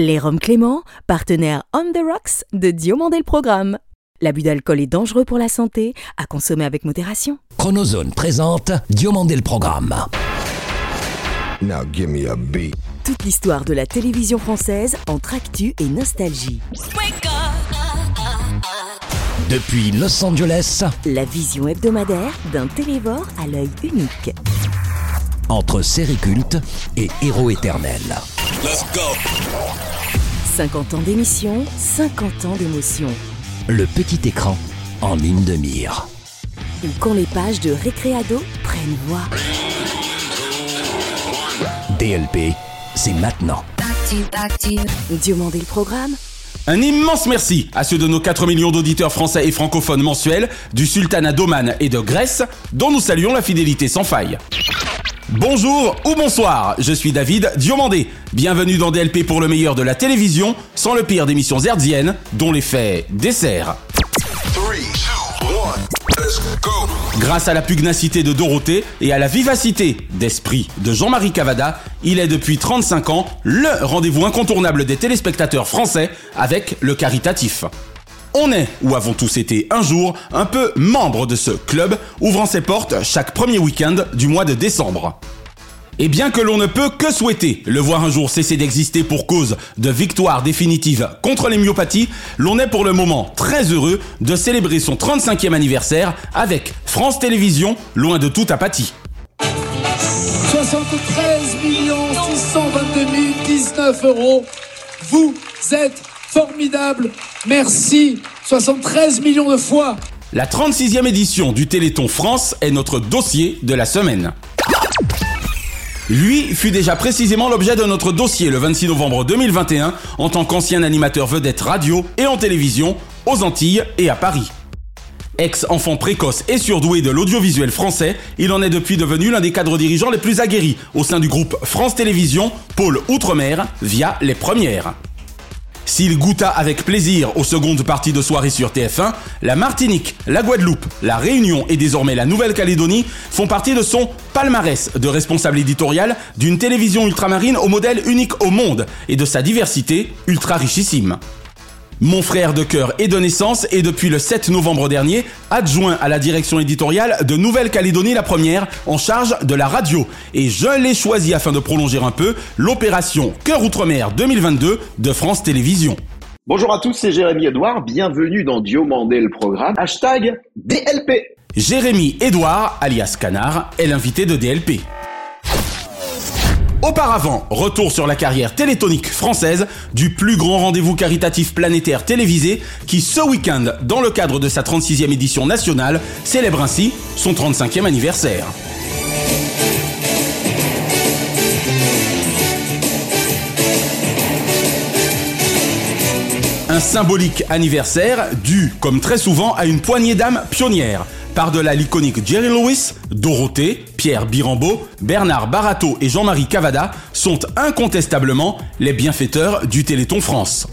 Les Roms Clément, partenaire On the Rocks de Diomandé le Programme. L'abus d'alcool est dangereux pour la santé, à consommer avec modération. Chronozone présente Diomandé le Programme. Now give me a beat. Toute l'histoire de la télévision française entre actu et nostalgie. Depuis Los Angeles, La vision hebdomadaire d'un télévore à l'œil unique. Entre série culte et héros éternel. 50 ans d'émission, 50 ans d'émotion. Le petit écran en ligne de mire. Ou quand les pages de Récréado prennent voix. DLP, c'est maintenant. Diomandé le programme Un immense merci à ceux de nos 4 millions d'auditeurs français et francophones mensuels du Sultanat d'Oman et de Grèce, dont nous saluons la fidélité sans faille. Bonjour ou bonsoir, je suis David Diomandé. Bienvenue dans DLP pour le meilleur de la télévision, sans le pire d'émissions hertziennes, dont l'effet dessert. Grâce à la pugnacité de Dorothée et à la vivacité d'esprit de Jean-Marie Cavada, il est depuis 35 ans le rendez-vous incontournable des téléspectateurs français avec le caritatif. On est, ou avons tous été un jour, un peu membre de ce club, ouvrant ses portes chaque premier week-end du mois de décembre. Et bien que l'on ne peut que souhaiter le voir un jour cesser d'exister pour cause de victoire définitive contre les myopathies, l'on est pour le moment très heureux de célébrer son 35e anniversaire avec France Télévisions, loin de toute apathie. 73 622 019 euros. Vous êtes formidables. Merci. 73 millions de fois. La 36e édition du Téléthon France est notre dossier de la semaine. Lui fut déjà précisément l'objet de notre dossier le 26 novembre 2021 en tant qu'ancien animateur vedette radio et en télévision aux Antilles et à Paris. Ex-enfant précoce et surdoué de l'audiovisuel français, il en est depuis devenu l'un des cadres dirigeants les plus aguerris au sein du groupe France Télévisions, pôle Outre-mer, via les premières. S'il goûta avec plaisir aux secondes parties de soirée sur TF1, la Martinique, la Guadeloupe, la Réunion et désormais la Nouvelle-Calédonie font partie de son palmarès de responsable éditorial d'une télévision ultramarine au modèle unique au monde et de sa diversité ultra richissime. Mon frère de cœur et de naissance est depuis le 7 novembre dernier adjoint à la direction éditoriale de Nouvelle-Calédonie la première en charge de la radio et je l'ai choisi afin de prolonger un peu l'opération Cœur Outre-mer 2022 de France Télévisions. Bonjour à tous, c'est Jérémy Edouard. Bienvenue dans Diomandé le programme. Hashtag DLP. Jérémy Edouard, alias Canard, est l'invité de DLP. Auparavant, retour sur la carrière télétonique française du plus grand rendez-vous caritatif planétaire télévisé qui ce week-end, dans le cadre de sa 36e édition nationale, célèbre ainsi son 35e anniversaire. Un symbolique anniversaire dû, comme très souvent, à une poignée d'âmes pionnières. Par-delà l'iconique Jerry Lewis, Dorothée, Pierre Birambeau, Bernard Barato et Jean-Marie Cavada sont incontestablement les bienfaiteurs du Téléthon France.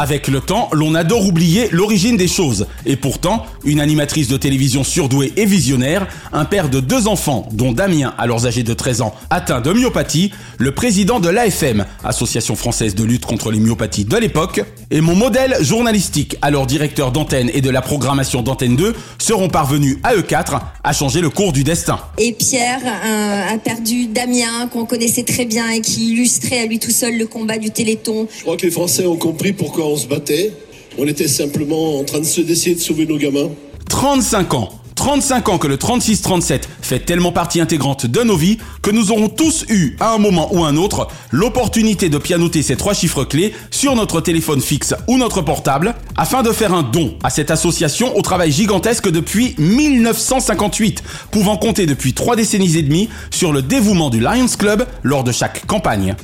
Avec le temps, l'on adore oublier l'origine des choses. Et pourtant, une animatrice de télévision surdouée et visionnaire, un père de deux enfants, dont Damien, alors âgé de 13 ans, atteint de myopathie, le président de l'AFM, Association française de lutte contre les myopathies de l'époque, et mon modèle journalistique, alors directeur d'antenne et de la programmation d'antenne 2, seront parvenus à eux quatre à changer le cours du destin. Et Pierre a, a perdu Damien, qu'on connaissait très bien et qui illustrait à lui tout seul le combat du Téléthon. Je crois que les Français ont compris pourquoi on se battait. On était simplement en train de se d'essayer de sauver nos gamins. 35 ans 35 ans que le 36-37 fait tellement partie intégrante de nos vies que nous aurons tous eu, à un moment ou un autre, l'opportunité de pianoter ces trois chiffres clés sur notre téléphone fixe ou notre portable afin de faire un don à cette association au travail gigantesque depuis 1958, pouvant compter depuis trois décennies et demie sur le dévouement du Lions Club lors de chaque campagne.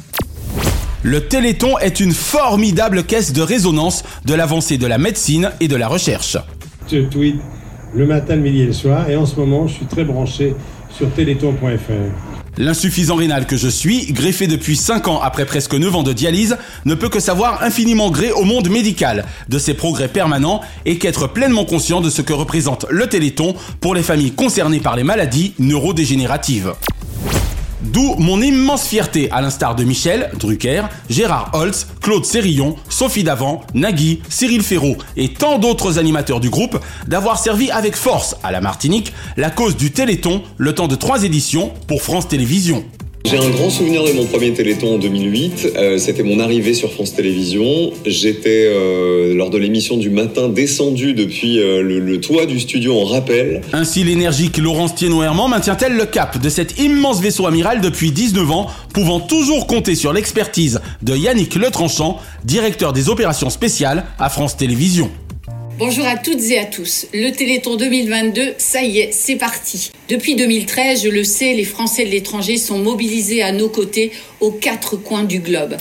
Le Téléthon est une formidable caisse de résonance de l'avancée de la médecine et de la recherche. Je tweet le matin, le midi et le soir. Et en ce moment, je suis très branché sur téléthon.fr. L'insuffisant rénal que je suis, greffé depuis 5 ans après presque 9 ans de dialyse, ne peut que savoir infiniment gré au monde médical de ses progrès permanents et qu'être pleinement conscient de ce que représente le Téléthon pour les familles concernées par les maladies neurodégénératives. D'où mon immense fierté, à l'instar de Michel, Drucker, Gérard Holtz, Claude Sérillon, Sophie Davant, Nagui, Cyril Ferraud et tant d'autres animateurs du groupe, d'avoir servi avec force à la Martinique la cause du Téléthon, le temps de trois éditions pour France Télévisions. J'ai un grand souvenir de mon premier Téléthon en 2008. Euh, C'était mon arrivée sur France Télévisions. J'étais, euh, lors de l'émission du matin, descendu depuis euh, le, toit du studio en rappel. Ainsi, l'énergique Laurence Thienot-Herman maintient-elle le cap de cet immense vaisseau amiral depuis 19 ans, pouvant toujours compter sur l'expertise de Yannick Letranchant, directeur des opérations spéciales à France Télévisions. Bonjour à toutes et à tous. Le Téléthon 2022, ça y est, c'est parti. Depuis 2013, je le sais, les Français de l'étranger sont mobilisés à nos côtés aux quatre coins du globe.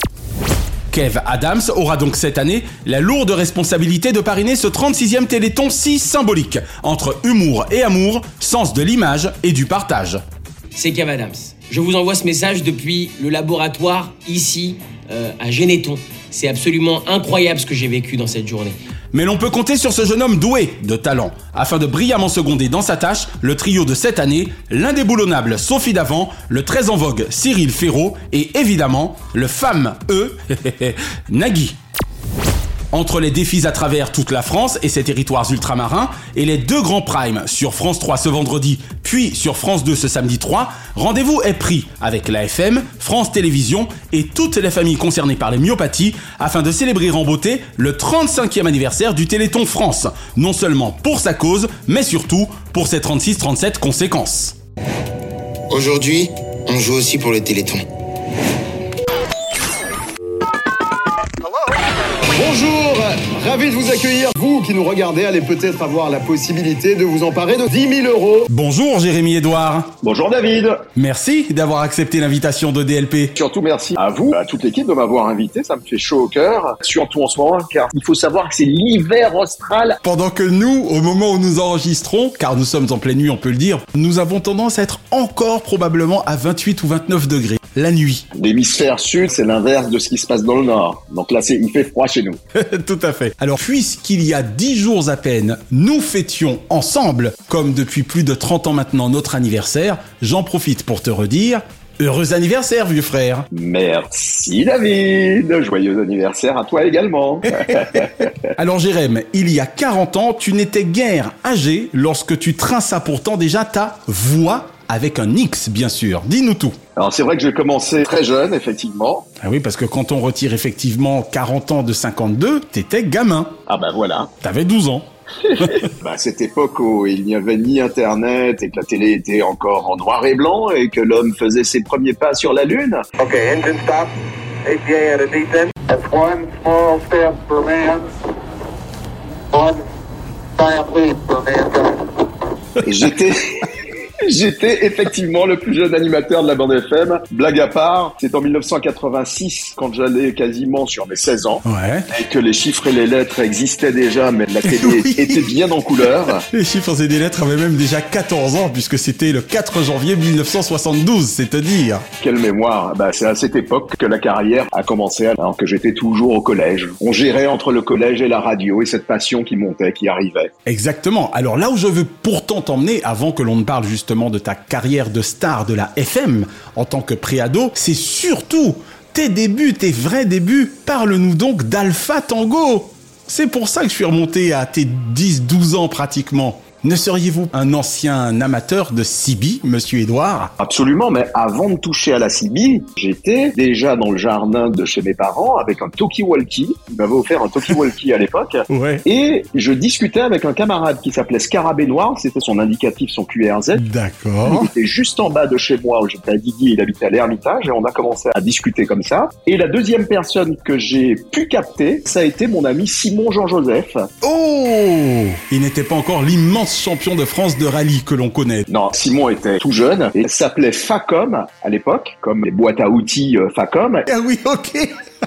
Kev Adams aura donc cette année la lourde responsabilité de parrainer ce 36e Téléthon si symbolique, entre humour et amour, sens de l'image et du partage. C'est Kev Adams. Je vous envoie ce message depuis le laboratoire ici euh, à Généton. C'est absolument incroyable ce que j'ai vécu dans cette journée. Mais l'on peut compter sur ce jeune homme doué de talent, afin de brillamment seconder dans sa tâche le trio de cette année, l'indéboulonnable Sophie Davant, le très en vogue Cyril Ferraud et évidemment le femme E, Nagui. Entre les défis à travers toute la France et ses territoires ultramarins et les deux grands primes sur France 3 ce vendredi, puis sur France 2 ce samedi 3, rendez-vous est pris avec l'AFM, France Télévisions et toutes les familles concernées par les myopathies afin de célébrer en beauté le 35e anniversaire du Téléthon France, non seulement pour sa cause, mais surtout pour ses 36-37 conséquences. Aujourd'hui, on joue aussi pour le Téléthon. Bonjour, ravi de vous accueillir. Vous qui nous regardez, allez peut-être avoir la possibilité de vous emparer de 10 000 euros. Bonjour Jérémy Edouard. Bonjour David. Merci d'avoir accepté l'invitation de DLP. Surtout merci à vous, à toute l'équipe de m'avoir invité, ça me fait chaud au cœur. Surtout en ce moment, car il faut savoir que c'est l'hiver austral. Pendant que nous, au moment où nous enregistrons, car nous sommes en pleine nuit, on peut le dire, nous avons tendance à être encore probablement à 28 ou 29 degrés la nuit. L'hémisphère sud, c'est l'inverse de ce qui se passe dans le nord. Donc là, c'est, il fait froid chez nous. Tout à fait. Alors, puisqu'il y a 10 jours à peine, nous fêtions ensemble, comme depuis plus de 30 ans maintenant, notre anniversaire, j'en profite pour te redire Heureux anniversaire, vieux frère. Merci, David. Joyeux anniversaire à toi également. Alors, Jérém, il y a 40 ans, tu n'étais guère âgé lorsque tu trinças pourtant déjà ta voix avec un X, bien sûr. Dis-nous tout. Alors, c'est vrai que j'ai commencé très jeune, effectivement. Ah oui, parce que quand on retire effectivement 40 ans de 52, t'étais gamin. Ah ben voilà. T'avais 12 ans. bah, à cette époque où il n'y avait ni Internet et que la télé était encore en noir et blanc et que l'homme faisait ses premiers pas sur la Lune. Ok, engine stop. APA at a descent. That's one small step for man. One giant leap for mankind. Et j'étais... J'étais effectivement le plus jeune animateur de la bande FM. Blague à part, c'est en 1986 quand j'allais quasiment sur mes 16 ans. Ouais. Et que les chiffres et les lettres existaient déjà, mais la télé oui. était bien en couleur. Les chiffres et les lettres avaient même déjà 14 ans puisque c'était le 4 janvier 1972, c'est à dire. Quelle mémoire. Bah, c'est à cette époque que la carrière a commencé alors que j'étais toujours au collège. On gérait entre le collège et la radio et cette passion qui montait, qui arrivait. Exactement. Alors là où je veux pourtant t'emmener avant que l'on ne parle justement de ta carrière de star de la FM en tant que préado, c'est surtout tes débuts, tes vrais débuts. Parle-nous donc d'Alpha Tango. C'est pour ça que je suis remonté à tes 10-12 ans pratiquement. Ne seriez-vous un ancien amateur de Sibi, monsieur Edouard Absolument, mais avant de toucher à la Sibi, j'étais déjà dans le jardin de chez mes parents avec un talkie-walkie. Ils m'avaient offert un talkie-walkie à l'époque. Ouais. Et je discutais avec un camarade qui s'appelait Scarabée Noir, c'était son indicatif, son QRZ. D'accord. Il était juste en bas de chez moi où j'étais à Guigui, il habitait à l'Ermitage et on a commencé à discuter comme ça. Et la deuxième personne que j'ai pu capter, ça a été mon ami Simon Jean-Joseph. Oh Il n'était pas encore l'immense champion de France de rallye que l'on connaît. Non, Simon était tout jeune et s'appelait Facom à l'époque, comme les boîtes à outils euh, Facom. Ah oui, ok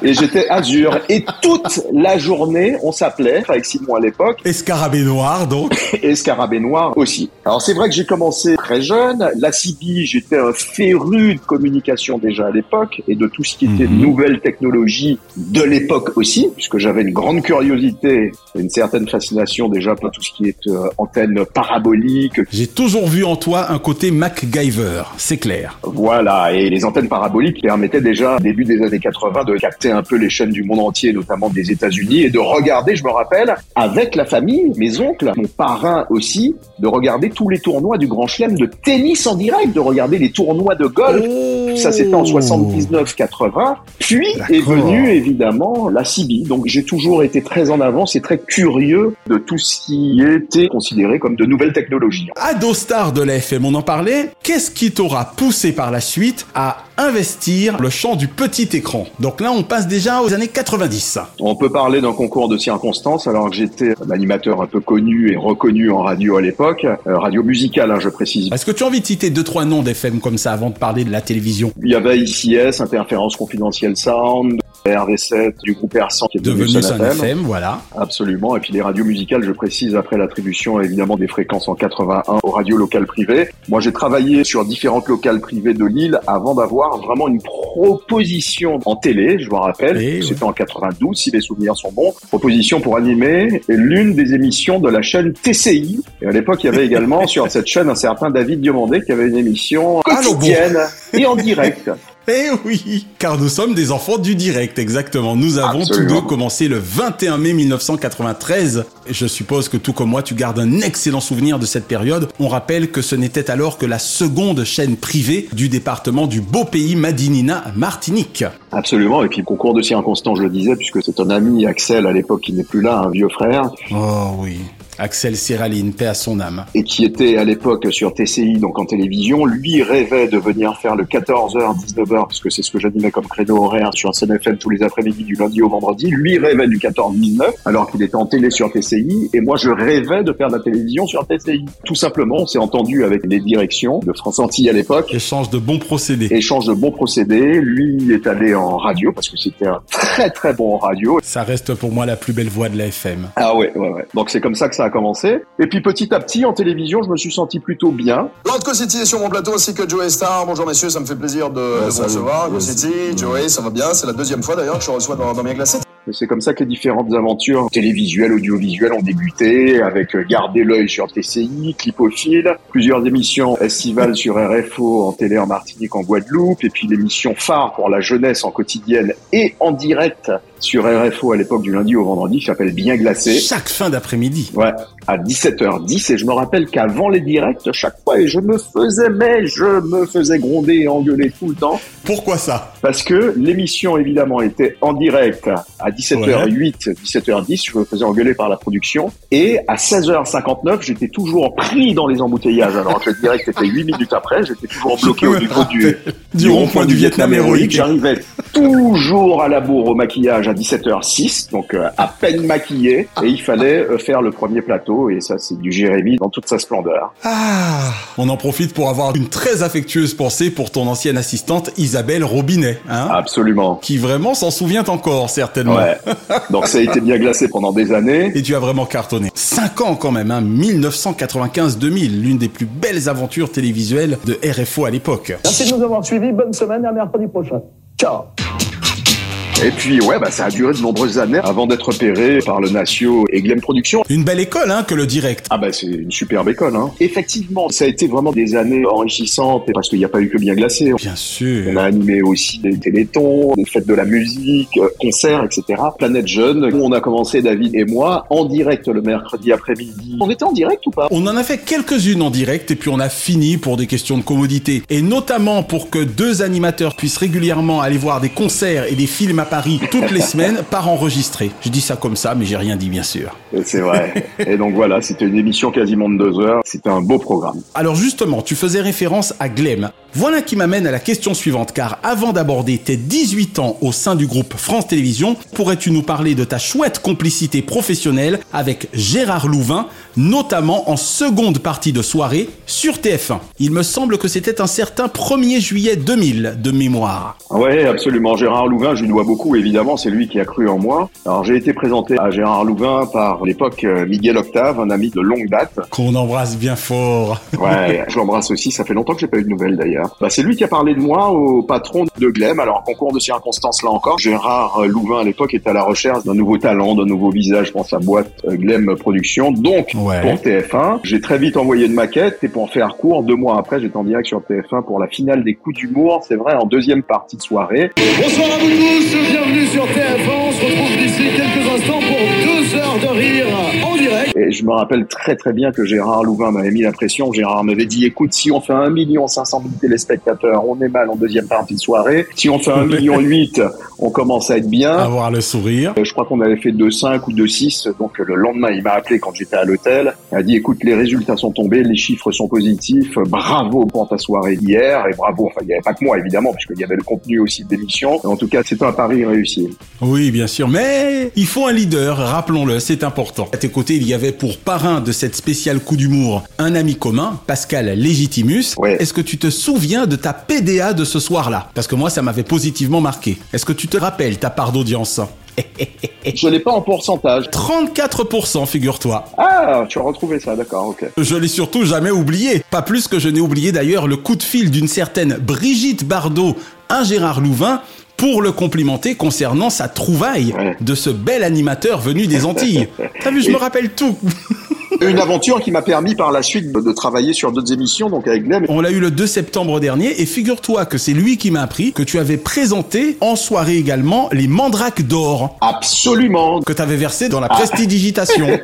Et j'étais Azur. Et toute la journée, on s'appelait, avec Simon à l'époque. Escarabée noir, donc. Escarabée noir aussi. Alors c'est vrai que j'ai commencé très jeune. La CB, j'étais un féru de communication déjà à l'époque et de tout ce qui était Mhm. nouvelles technologies de l'époque aussi, puisque j'avais une grande curiosité, une certaine fascination déjà pour tout ce qui est euh, antenne parabolique. J'ai toujours vu en toi un côté MacGyver, c'est clair. Voilà, et les antennes paraboliques permettaient déjà, au début des années 80, de capter un peu les chaînes du monde entier, notamment des États-Unis, et de regarder, je me rappelle, avec la famille, mes oncles, mon parrain aussi, de regarder tous les tournois du Grand Chelem de tennis en direct, de regarder les tournois de golf. Tout ça, c'était en 79-80. Puis est venue évidemment la CB. Donc j'ai toujours été très en avance et très curieux de tout ce qui était considéré comme de nouvelles technologies. Ado star de la FM, on en parlait. Qu'est-ce qui t'aura poussé par la suite à investir le champ du petit écran Donc là, on passe déjà aux années 90. On peut parler d'un concours de circonstances alors que j'étais un animateur un peu connu et reconnu en radio à l'époque, euh, radio musicale, hein, je précise. Est-ce que tu as envie de citer deux trois noms d'FM comme ça avant de parler de la télévision? Il y avait ICS, Interférence Confidentielle Sound, RV7 du groupe R100 qui est devenu, Devenu Sun FM. Voilà. Absolument. Et puis les radios musicales, je précise, après l'attribution évidemment des fréquences en 81 aux radios locales privées. Moi, j'ai travaillé sur différentes locales privées de Lille avant d'avoir vraiment une proposition en télé, je me rappelle. Eh C'était en 92, si les souvenirs sont bons. Proposition pour animer l'une des émissions de la chaîne TCI. Et à l'époque, il y avait également sur cette chaîne un certain David Diomandé qui avait une émission quotidienne et en direct. Eh oui, car nous sommes des enfants du direct, exactement. Nous avons Absolument. tous deux commencé le 21 mai 1993. Je suppose que tout comme moi, tu gardes un excellent souvenir de cette période. On rappelle que ce n'était alors que la seconde chaîne privée du département du beau pays Madinina, Martinique. Absolument. Et puis, concours de circonstances, je le disais, puisque c'est un ami, Axel, à l'époque, qui n'est plus là, un vieux frère, Oh oui, Axel Siraline, paix à son âme. et qui était à l'époque sur TCI, donc en télévision, lui rêvait de venir faire le 14h, 19h, parce que c'est ce que j'animais comme créneau horaire sur SNFM tous les après-midi du lundi au vendredi. Lui rêvait du 14-19, alors qu'il était en télé sur TCI, et moi je rêvais de faire de la télévision sur TCI. Tout simplement, on s'est entendu avec les directions de France Antilles à l'époque. Échange de bons procédés. Échange de bons procédés. Lui est allé en radio, parce que c'était un très très bon radio. Ça reste pour moi la plus belle voix de la FM. Ah ouais, ouais, ouais. Donc c'est comme ça que ça a commencé. Et puis petit à petit, en télévision, je me suis senti plutôt bien. Lord City est sur mon plateau ainsi que Joey Star. Bonjour messieurs, ça me fait plaisir de, de vous recevoir. City, Joey, ça va bien? C'est la deuxième fois d'ailleurs que je reçois dans, dans glacés. Et C'est comme ça que les différentes aventures télévisuelles, audiovisuelles ont débuté, avec euh, Garder l'œil sur TCI, Clipophile, plusieurs émissions estivales sur RFO en télé en Martinique, en Guadeloupe, et puis l'émission phare pour la jeunesse en quotidienne et en direct sur RFO à l'époque du lundi au vendredi, qui s'appelle Bien Glacé. Chaque fin d'après-midi. Ouais, à 17h10 et je me rappelle qu'avant les directs, chaque fois, et je me faisais, mais je me faisais gronder et engueuler tout le temps. Pourquoi ça? Parce que l'émission, évidemment, était en direct à 17h08, 17h10, je me faisais engueuler par la production. Et à 16h59, j'étais toujours pris dans les embouteillages. Alors que le direct était 8 minutes après, j'étais toujours bloqué au niveau du, Du rond-point du Vietnam héroïque. J'arrivais toujours à la bourre au maquillage à 17h06, donc euh, à peine maquillé. Et il fallait euh, faire le premier plateau. Et ça, c'est du Jérémy dans toute sa splendeur. Ah On en profite pour avoir une très affectueuse pensée pour ton ancienne assistante Isabelle Robinet, hein Absolument. Qui vraiment s'en souvient encore, certainement. Ouais. Donc ça a été bien glacé pendant des années. Et tu as vraiment cartonné. 5 ans quand même, hein, 1995-2000, l'une des plus belles aventures télévisuelles de RFO à l'époque. Merci de nous avoir suivis. Bonne semaine et à mercredi prochain. Ciao. Et puis ouais, bah ça a duré de nombreuses années avant d'être repéré par le Natio et Glen Productions. Une belle école, hein, que le direct. Ah bah c'est une superbe école. Hein. Effectivement, ça a été vraiment des années enrichissantes parce qu'il n'y a pas eu que bien glacé. Bien sûr. On a animé aussi des télétons, des fêtes de la musique, euh, concerts, etc. Planète Jeune, où on a commencé David et moi en direct le mercredi après-midi. On était en direct ou pas? On en a fait quelques-unes en direct et puis on a fini pour des questions de commodité. Et notamment pour que deux animateurs puissent régulièrement aller voir des concerts et des films à Paris toutes les semaines par enregistré. Je dis ça comme ça, mais j'ai rien dit bien sûr. C'est vrai. et donc voilà, c'était une émission quasiment de deux heures. C'était un beau programme. Alors justement, tu faisais référence à Glem. Voilà qui m'amène à la question suivante, car avant d'aborder tes 18 ans au sein du groupe France Télévisions, pourrais-tu nous parler de ta chouette complicité professionnelle avec Gérard Louvain, notamment en seconde partie de soirée sur TF1 Il me semble que c'était un certain 1er juillet 2000 de mémoire. Ouais, absolument. Gérard Louvain, je lui dois beaucoup évidemment, c'est lui qui a cru en moi. Alors j'ai été présenté à Gérard Louvain par l'époque euh, Miguel Octave, un ami de longue date. Qu'on embrasse bien fort. Ouais, je l'embrasse aussi, ça fait longtemps que j'ai pas eu de nouvelles d'ailleurs. Bah, c'est lui qui a parlé de moi au patron de Glem. Alors, concours de circonstances là encore, Gérard Louvain à l'époque était à la recherche d'un nouveau talent, d'un nouveau visage pour sa boîte euh, Glem Productions. Donc, Ouais. pour TF1, j'ai très vite envoyé une maquette et pour en faire court, deux mois après, j'étais en direct sur TF1 pour la finale des coups d'humour, c'est vrai, en deuxième partie de soirée. Bonsoir à vous tous, bienvenue sur TF1. On se retrouve d'ici quelques instants pour deux heures de rire en direct. Et je me rappelle très très bien que Gérard Louvain m'avait mis la pression. Gérard m'avait dit, écoute, si on fait 1 million 500 000 téléspectateurs, on est mal en deuxième partie de soirée. Si on fait 1 million 8, on commence à être bien. Avoir le sourire. Euh, Je crois qu'on avait fait 2,5 ou 2,6. Donc le lendemain, il m'a appelé quand j'étais à l'hôtel. Il a dit, écoute, les résultats sont tombés, les chiffres sont positifs. Bravo pour ta soirée d'hier. Et bravo, enfin, il n'y avait pas que moi, évidemment, puisqu'il y avait le contenu aussi de l'émission. En tout cas, c'était un pari réussi. Oui, bien sûr, mais il faut un leader, rappelons-le, c'est important. À tes côtés, il y avait pour parrain de cette spéciale coup d'humour un ami commun, Pascal Légitimus. Est-ce que tu te souviens de ta PDA de ce soir-là? Parce que moi, ça m'avait positivement marqué. Est-ce que tu te rappelles ta part d'audience? Je l'ai pas en pourcentage. 34%, figure-toi. Ah, tu as retrouvé ça, d'accord, ok. Je l'ai surtout jamais oublié. Pas plus que je n'ai oublié d'ailleurs le coup de fil d'une certaine Brigitte Bardot à Gérard Louvain pour le complimenter concernant sa trouvaille de ce bel animateur venu des Antilles. T'as vu, je me rappelle tout. Une aventure qui m'a permis par la suite de, travailler sur d'autres émissions, donc avec Glem. On l'a eu le 2 septembre dernier et figure-toi que c'est lui qui m'a appris que tu avais présenté en soirée également les mandrakes d'or. Absolument. Que tu avais versé dans la prestidigitation.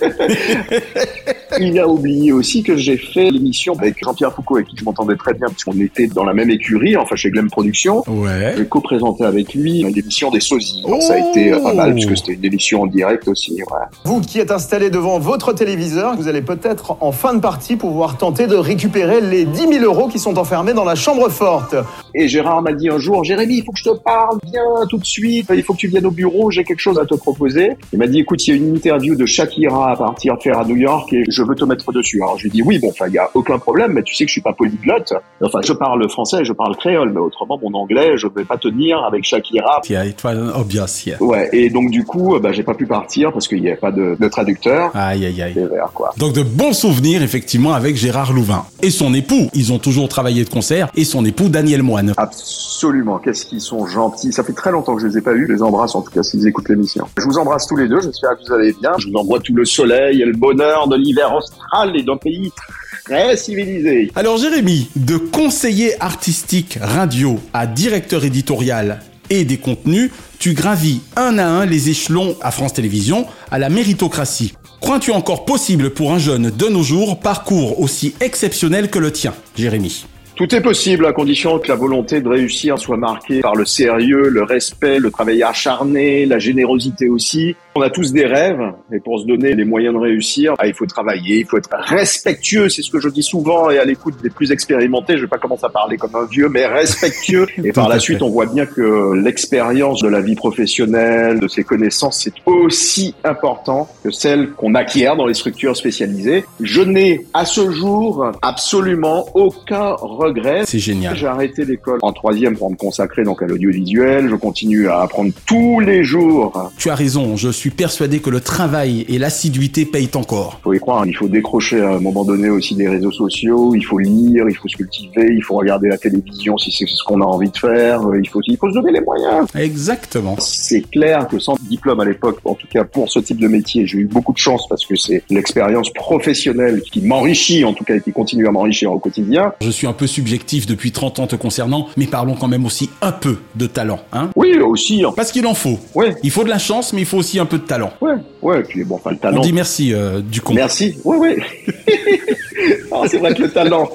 Il a oublié aussi que j'ai fait l'émission avec Jean-Pierre Foucault, avec qui je m'entendais très bien, puisqu'on était dans la même écurie, enfin chez Glem Productions. Ouais. J'ai co-présenté avec lui l'émission des sosies. Donc ça a été euh, pas mal, puisque c'était une émission en direct aussi. Ouais. Vous qui êtes installé devant votre téléviseur, vous allez peut-être en fin de partie pouvoir tenter de récupérer les 10 000 euros qui sont enfermés dans la chambre forte. Et Gérard m'a dit un jour, Jérémy, il faut que je te parle, viens tout de suite, il faut que tu viennes au bureau, j'ai quelque chose à te proposer. Il m'a dit, écoute, il y a une interview de Shakira à partir de faire à New York et je veux te mettre dessus. Alors je lui dis, oui, bon, enfin, il y a aucun problème, mais tu sais que je suis pas polyglotte. Enfin, je parle français, je parle créole, mais autrement, mon anglais, je vais pas tenir avec Shakira. Yeah, it was obvious, yeah. Ouais, et donc du coup, bah, j'ai pas pu partir parce qu'il n'y avait pas de, de traducteur. Aïe, aïe, aïe. Quoi. Donc de bons souvenirs effectivement avec Gérard Louvain. Et son époux, ils ont toujours travaillé de concert, et son époux Daniel Moine. Absolument, qu'est-ce qu'ils sont gentils. Ça fait très longtemps que je les ai pas eus. Je les embrasse en tout cas s'ils écoutent l'émission. Je vous embrasse tous les deux, j'espère que vous allez bien. Je vous envoie tout le soleil et le bonheur de l'hiver austral et d'un pays très civilisé. Alors Jérémy, de conseiller artistique radio à directeur éditorial et des contenus, tu gravis un à un les échelons à France Télévisions à la méritocratie. Crois-tu encore possible pour un jeune de nos jours parcours aussi exceptionnel que le tien, Jérémy? Tout est possible à condition que la volonté de réussir soit marquée par le sérieux, le respect, le travail acharné, la générosité aussi. On a tous des rêves et pour se donner les moyens de réussir, ah, il faut travailler, il faut être respectueux, c'est ce que je dis souvent et à l'écoute des plus expérimentés, je vais pas commencer à parler comme un vieux, mais respectueux. Et par la suite, on voit bien que l'expérience de la vie professionnelle, de ses connaissances, c'est aussi important que celle qu'on acquiert dans les structures spécialisées. Je n'ai à ce jour absolument aucun regret. C'est génial. J'ai arrêté l'école en troisième pour me consacrer donc à l'audiovisuel. Je continue à apprendre tous les jours. Tu as raison, je suis persuadé que le travail et l'assiduité payent encore. faut y croire, il faut décrocher à un moment donné aussi des réseaux sociaux, il faut lire, il faut se cultiver, il faut regarder la télévision si c'est ce qu'on a envie de faire, il faut, il faut se donner les moyens. Exactement. C'est clair que sans diplôme à l'époque, en tout cas pour ce type de métier, j'ai eu beaucoup de chance parce que c'est l'expérience professionnelle qui m'enrichit, en tout cas, et qui continue à m'enrichir au quotidien. Je suis un peu subjectif depuis 30 ans te concernant, mais parlons quand même aussi un peu de talent, hein Oui, aussi. Parce qu'il en faut. Ouais. Il faut de la chance, mais il faut aussi un peu de talent. Ouais, ouais, et puis bon, enfin le talent. On dit merci euh, du con. Merci. Ouais, ouais. Ah, c'est vrai que le talent,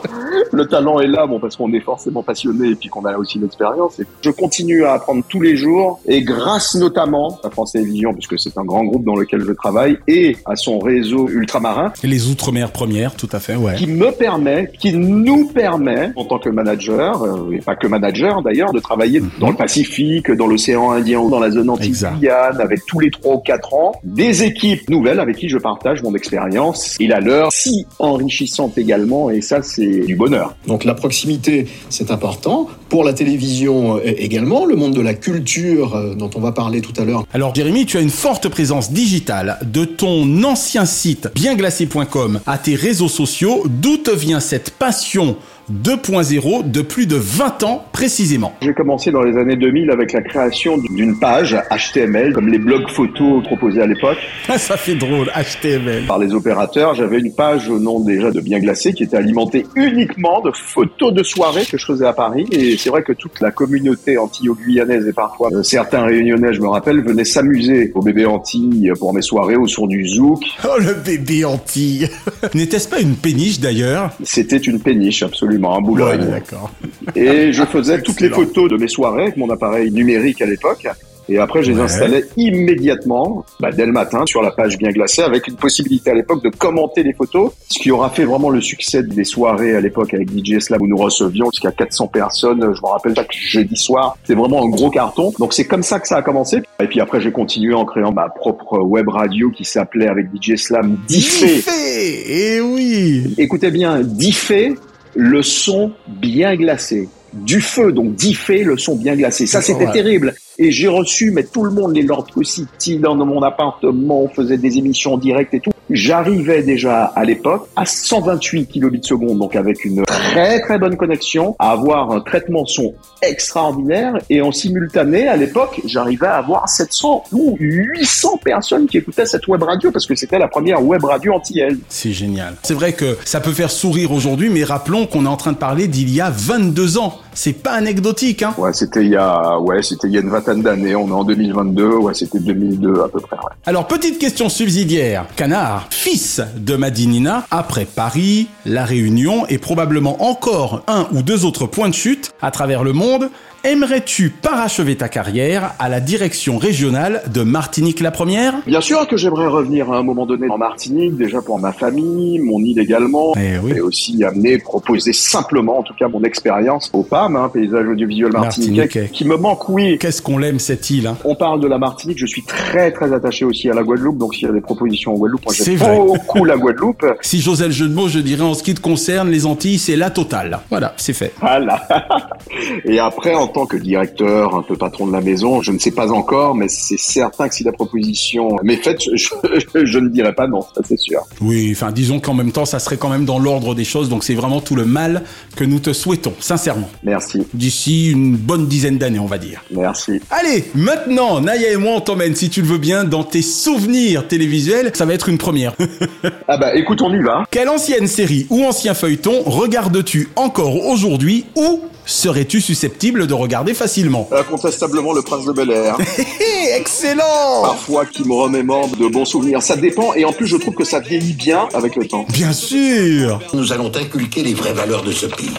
le talent est là, bon, parce qu'on est forcément passionné et puis qu'on a aussi l'expérience. Je continue à apprendre tous les jours et grâce notamment à France Télévisions, puisque c'est un grand groupe dans lequel je travaille, et à son réseau ultramarin. Et les Outre-mer premières, tout à fait, ouais. Qui me permet, qui nous permet, en tant que manager, euh, et pas que manager d'ailleurs, de travailler Mhm. dans le Pacifique, dans l'océan Indien ou dans la zone antilliane, avec tous les trois ans, des équipes nouvelles avec qui je partage mon expérience et la leur, si enrichissante également, et ça c'est du bonheur. bonheur. Donc la proximité, c'est important. Pour la télévision euh, également, le monde de la culture euh, dont on va parler tout à l'heure. Alors Jérémy, tu as une forte présence digitale de ton ancien site bienglacé.com à tes réseaux sociaux. D'où te vient cette passion 2.0 de plus de 20 ans précisément. J'ai commencé dans les années 2000 avec la création d'une page HTML, comme les blogs photos proposés à l'époque. Ça fait drôle, HTML. Par les opérateurs, j'avais une page au nom déjà de Bien Glacé qui était alimentée uniquement de photos de soirées que je faisais à Paris. Et c'est vrai que toute la communauté antillo-guyanaise et parfois euh, certains réunionnais, je me rappelle, venaient s'amuser au bébé Antilles pour mes soirées au son du zouk. Oh le bébé Antilles N'était-ce pas une péniche d'ailleurs? C'était une péniche, absolument un Boulogne. Ouais, d'accord. Et je faisais toutes les photos de mes soirées avec mon appareil numérique à l'époque. Et après, je les Ouais. installais immédiatement, bah, dès le matin, sur la page bien glacée, avec une possibilité à l'époque de commenter les photos, ce qui aura fait vraiment le succès des soirées à l'époque avec DJ Slab où nous recevions jusqu'à 400 personnes. Je me rappelle chaque jeudi soir, c'était vraiment un gros carton. Donc c'est comme ça que ça a commencé. Et puis après, j'ai continué en créant ma propre web radio qui s'appelait avec DJ Slam Diffé. Diffé Et oui Écoutez bien, Diffé, le son bien glacé. Du feu, donc Diffé, le son bien glacé. Ça, c'était Ouais. terrible. Et j'ai reçu, mais tout le monde, les Lord City dans mon appartement, on faisait des émissions en direct et tout. J'arrivais déjà à l'époque à 128 kilobits seconde, donc avec une très très bonne connexion, à avoir un traitement son extraordinaire et en simultané, à l'époque, j'arrivais à avoir 700 ou 800 personnes qui écoutaient cette web radio parce que c'était la première web radio antillaise. C'est génial. C'est vrai que ça peut faire sourire aujourd'hui, mais rappelons qu'on est en train de parler d'il y a 22 ans. C'est pas anecdotique, hein Ouais, c'était il y a, ouais, c'était il y a une vingtaine d'années. On est en 2022. Ouais, c'était 2002 à peu près. Ouais. Alors, petite question subsidiaire. Canard, fils de Madinina, après Paris, La Réunion et probablement encore un ou deux autres points de chute à travers le monde, aimerais-tu parachever ta carrière à la direction régionale de Martinique la Première? Bien sûr que j'aimerais revenir à un moment donné en Martinique, déjà pour ma famille, mon île également, et aussi amener, proposer simplement, en tout cas, mon expérience au PAM, hein, paysage audiovisuel martiniquais, Martiniquais. qui me manque, oui. Qu'est-ce qu'on l'aime cette île hein? On parle de la Martinique, je suis très très attaché aussi à la Guadeloupe, donc s'il y a des propositions en Guadeloupe, moi j'aime beaucoup la Guadeloupe. Si j'osais le jeu de mots, je dirais en ce qui te concerne, les Antilles, c'est la totale. Voilà, c'est fait. Voilà. Et après, en tant que directeur, un peu patron de la maison, je ne sais pas encore, mais c'est certain que si la proposition m'est faite, je, je- je ne dirai pas non, ça c'est sûr. Oui, enfin, disons qu'en même temps, ça serait quand même dans l'ordre des choses, donc c'est vraiment tout le mal que nous te souhaitons, sincèrement. Merci. D'ici une bonne dizaine d'années, on va dire. Merci. Allez, maintenant, Naya et moi, on t'emmène, si tu le veux bien, dans tes souvenirs télévisuels. Ça va être une première. ah bah, écoute, on y va. Quelle ancienne série ou ancien feuilleton regardes-tu encore aujourd'hui ou serais-tu susceptible de regarder facilement Incontestablement le prince de Bel Air. Excellent Parfois qui me remémore de bons souvenirs. Ça dépend et en plus je trouve que ça vieillit bien avec le temps. Bien sûr Nous allons inculquer les vraies valeurs de ce pays.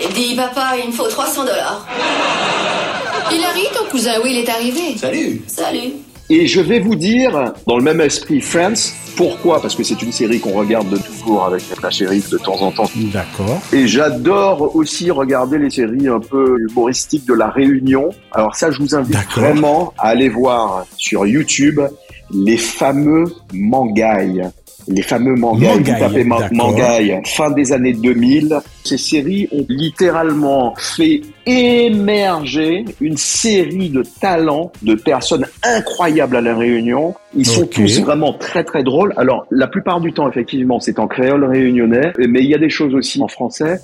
Il dit, papa, il me faut 300 dollars. Hilary, ton cousin Will est arrivé. Salut Salut. Et je vais vous dire, dans le même esprit, Friends, pourquoi Parce que c'est une série qu'on regarde de toujours avec la shérif de temps en temps. D'accord. Et j'adore aussi regarder les séries un peu humoristiques de la Réunion. Alors ça, je vous invite vraiment à aller voir sur YouTube les fameux mangaïs. Les fameux mangaïs. Vous Mangaïs, tapez ma- d'accord. mangaïs, fin des années 2000. Ces séries ont littéralement fait émerger une série de talents, de personnes incroyables à la Réunion. Ils sont tous vraiment très très drôles. Alors la plupart du temps, effectivement, c'est en créole réunionnais, mais il y a des choses aussi en français.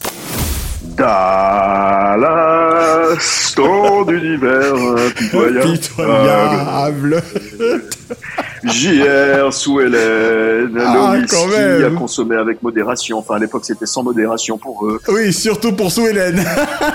Dallas, ton univers impitoyable. Impitoyable. JR sous Ah, le quand whisky à consommer avec modération. Enfin, à l'époque, c'était sans modération pour eux. Oui, surtout pour Sue Hélène.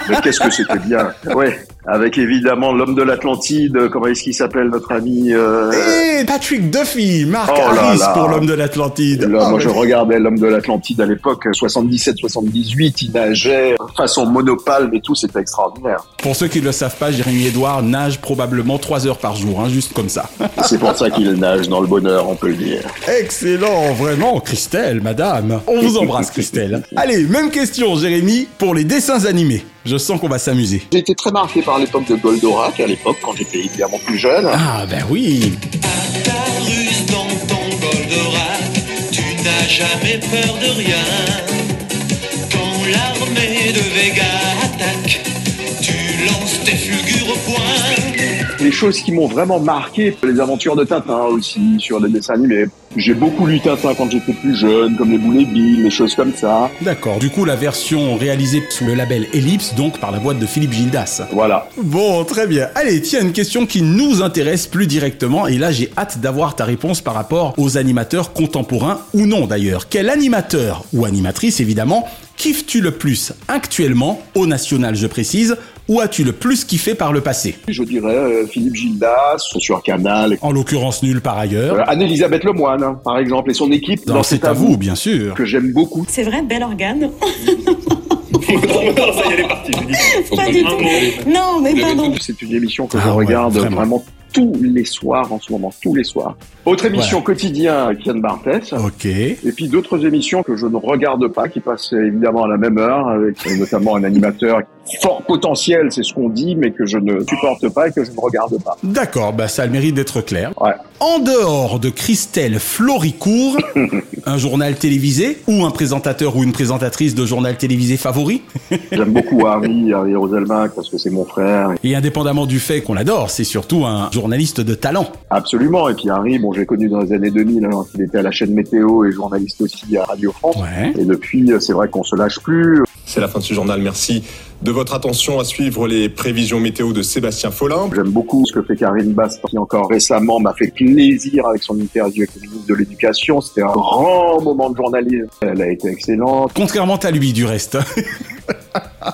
Mais qu'est-ce que c'était bien. Ouais, avec évidemment l'homme de l'Atlantide, comment est-ce qu'il s'appelle, notre ami euh... Et Patrick Duffy, Marc Oh Harris là. pour l'homme de l'Atlantide. Ah, moi, je regardais l'homme de l'Atlantide à l'époque, 77-78, il nageait façon monopale et tout, c'était extraordinaire. Pour ceux qui ne le savent pas, Jérémy Edouard nage probablement 3 heures par jour, hein, juste comme ça. C'est pour ça qu'il nage dans le bonheur, on peut le dire. Excellent, vraiment, Christelle, madame. On vous embrasse, Christelle. Allez, même question, Jérémy, pour les dessins animés. Je sens qu'on va s'amuser. J'ai été très marqué par l'époque de Goldorak, à l'époque, quand j'étais évidemment plus jeune. Ah, ben oui. ruse dans ton Goldorak, tu n'as jamais peur de rien. l'armée de Vega attaque, tu lances tes fulgures au point. Les choses qui m'ont vraiment marqué, les aventures de Tintin aussi, sur les dessins animés. J'ai beaucoup lu Tintin quand j'étais plus jeune, comme les Boulet Bill, les choses comme ça. D'accord, du coup la version réalisée sous le label Ellipse, donc par la boîte de Philippe Gildas. Voilà. Bon, très bien. Allez, tiens, une question qui nous intéresse plus directement, et là j'ai hâte d'avoir ta réponse par rapport aux animateurs contemporains, ou non d'ailleurs. Quel animateur, ou animatrice évidemment, kiffes-tu le plus actuellement, au national je précise, ou as-tu le plus kiffé par le passé? Je dirais euh, Philippe Gildas, sur Canal. En l'occurrence nul par ailleurs. Euh, Anne-Elisabeth Lemoine, hein, par exemple, et son équipe Dans C'est à vous, bien sûr. que j'aime beaucoup. C'est vrai, bel organe. ça y est, elle est partie. Pas du tout. Non, mais pardon. C'est une émission que Ah je ouais, regarde vraiment. vraiment. Tous les soirs en ce moment, tous les soirs. Autre émission quotidien avec Yann Barthès. Ok. Et puis d'autres émissions que je ne regarde pas, qui passent évidemment à la même heure, avec notamment un animateur fort potentiel, c'est ce qu'on dit, mais que je ne supporte pas et que je ne regarde pas. D'accord, bah ça a le mérite d'être clair. Ouais. En dehors de Christelle Floricourt, un journal télévisé ou un présentateur ou une présentatrice de journal télévisé favori? J'aime beaucoup Harry, Harry Roselmack, parce que c'est mon frère. Et indépendamment du fait qu'on l'adore, c'est surtout un journaliste de talent. Absolument. Et puis Harry, bon, j'ai connu dans les années 2000, alors qu'il était à la chaîne Météo et journaliste aussi à Radio France. Ouais. Et depuis, euh, c'est vrai qu'on se lâche plus. C'est la fin de ce journal. Merci de votre attention à suivre les prévisions météo de Sébastien Follin. J'aime beaucoup ce que fait Karine Bass, qui encore récemment m'a fait plaisir avec son interview avec le ministre de l'Éducation. C'était un grand moment de journalisme. Elle a été excellente. Contrairement à lui, du reste.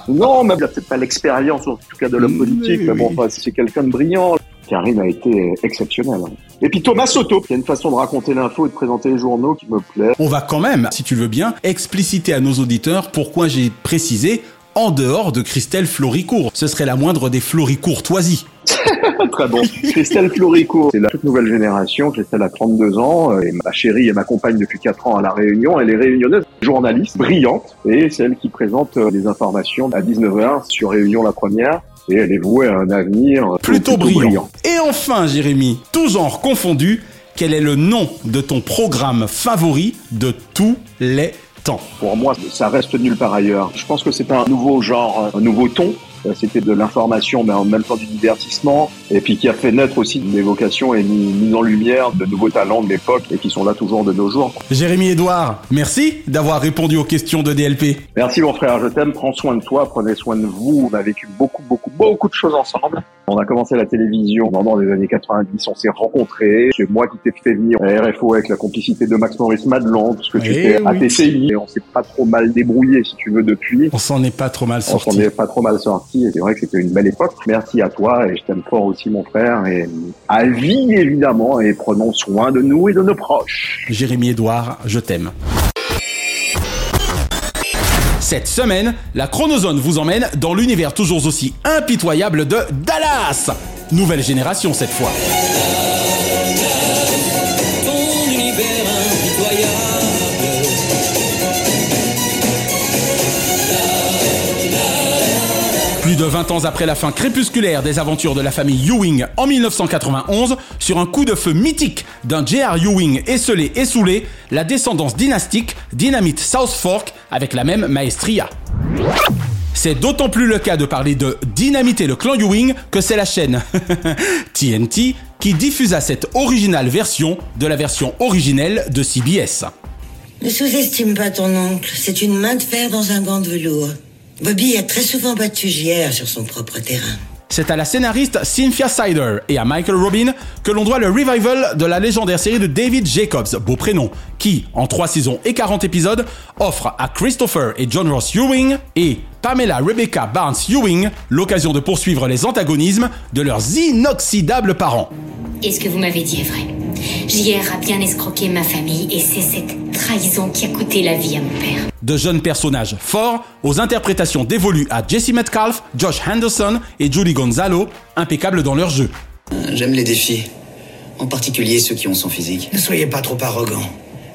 Non, mais peut-être pas l'expérience, en tout cas de l'homme politique, mais bon, enfin, c'est quelqu'un de brillant. Karine a été exceptionnelle. Et puis Thomas Soto, qui a une façon de raconter l'info et de présenter les journaux qui me plaît. On va quand même, si tu le veux bien, expliciter à nos auditeurs pourquoi j'ai précisé en dehors de Christelle Floricourt. Ce serait la moindre des Floricourtoisies. Très bon. Christelle Floricourt, c'est la toute nouvelle génération. Christelle a 32 ans euh, et ma chérie et m'accompagne depuis 4 ans à La Réunion. Elle est réunionnaise, journaliste, brillante et c'est elle qui présente euh, les informations à 19h sur Réunion la première. Et elle est vouée à un avenir Plutôt brillant. Et enfin, Jérémy, tout genre confondu, quel est le nom de ton programme favori de tous les temps? Pour moi, ça reste nul par ailleurs. Je pense que c'est un nouveau genre, un nouveau ton. Euh, C'était de l'information, mais en même temps du divertissement, et puis qui a fait naître aussi une évocation et une mise en lumière de nouveaux talents de l'époque et qui sont là toujours de nos jours. Jérémy Edouard, merci d'avoir répondu aux questions de DLP. Merci mon frère, je t'aime, prends soin de toi, prenez soin de vous. On a vécu beaucoup, beaucoup, beaucoup de choses ensemble. On a commencé la télévision pendant les années 90, on s'est rencontrés. C'est moi qui t'ai fait venir à RFO avec la complicité de Max Maurice Madelon, parce que tu étais à oui. TCI, et on s'est pas trop mal débrouillé, si tu veux, depuis. On s'en est pas trop mal On s'en sorti. est pas trop mal sorti, et c'est vrai que c'était une belle époque. Merci à toi, et je t'aime fort aussi mon frère, et à vie évidemment, et prenons soin de nous et de nos proches. Jérémy Edouard, je t'aime. Cette semaine, la Chronozone vous emmène dans l'univers toujours aussi impitoyable de Dallas. Nouvelle génération cette fois. Plus de 20 ans après la fin crépusculaire des aventures de la famille Ewing en 1991, sur un coup de feu mythique d'un J.R. Ewing esselé et saoulé, la descendance dynastique dynamite South Fork avec la même maestria. C'est d'autant plus le cas de parler de dynamiter le clan Ewing que c'est la chaîne TNT qui diffusa cette originale version de la version originelle de CBS. Ne sous-estime pas ton oncle. C'est une main de fer dans un gant de velours. Bobby a très souvent battu JR sur son propre terrain. C'est à la scénariste Cynthia Sider et à Michael Robin que l'on doit le revival de la légendaire série de David Jacobs, beau prénom, qui, en 3 saisons et 40 épisodes, offre à Christopher et John Ross Ewing et Pamela Rebecca Barnes Ewing l'occasion de poursuivre les antagonismes de leurs inoxydables parents. Et ce que vous m'avez dit est vrai. JR a bien escroqué ma famille et c'est cette trahison qui a coûté la vie à mon père. De jeunes personnages forts aux interprétations dévolues à Jesse Metcalf, Josh Henderson et Julie Gonzalo, impeccables dans leur jeu. J'aime les défis. En particulier ceux qui ont son physique. Ne soyez pas trop arrogant.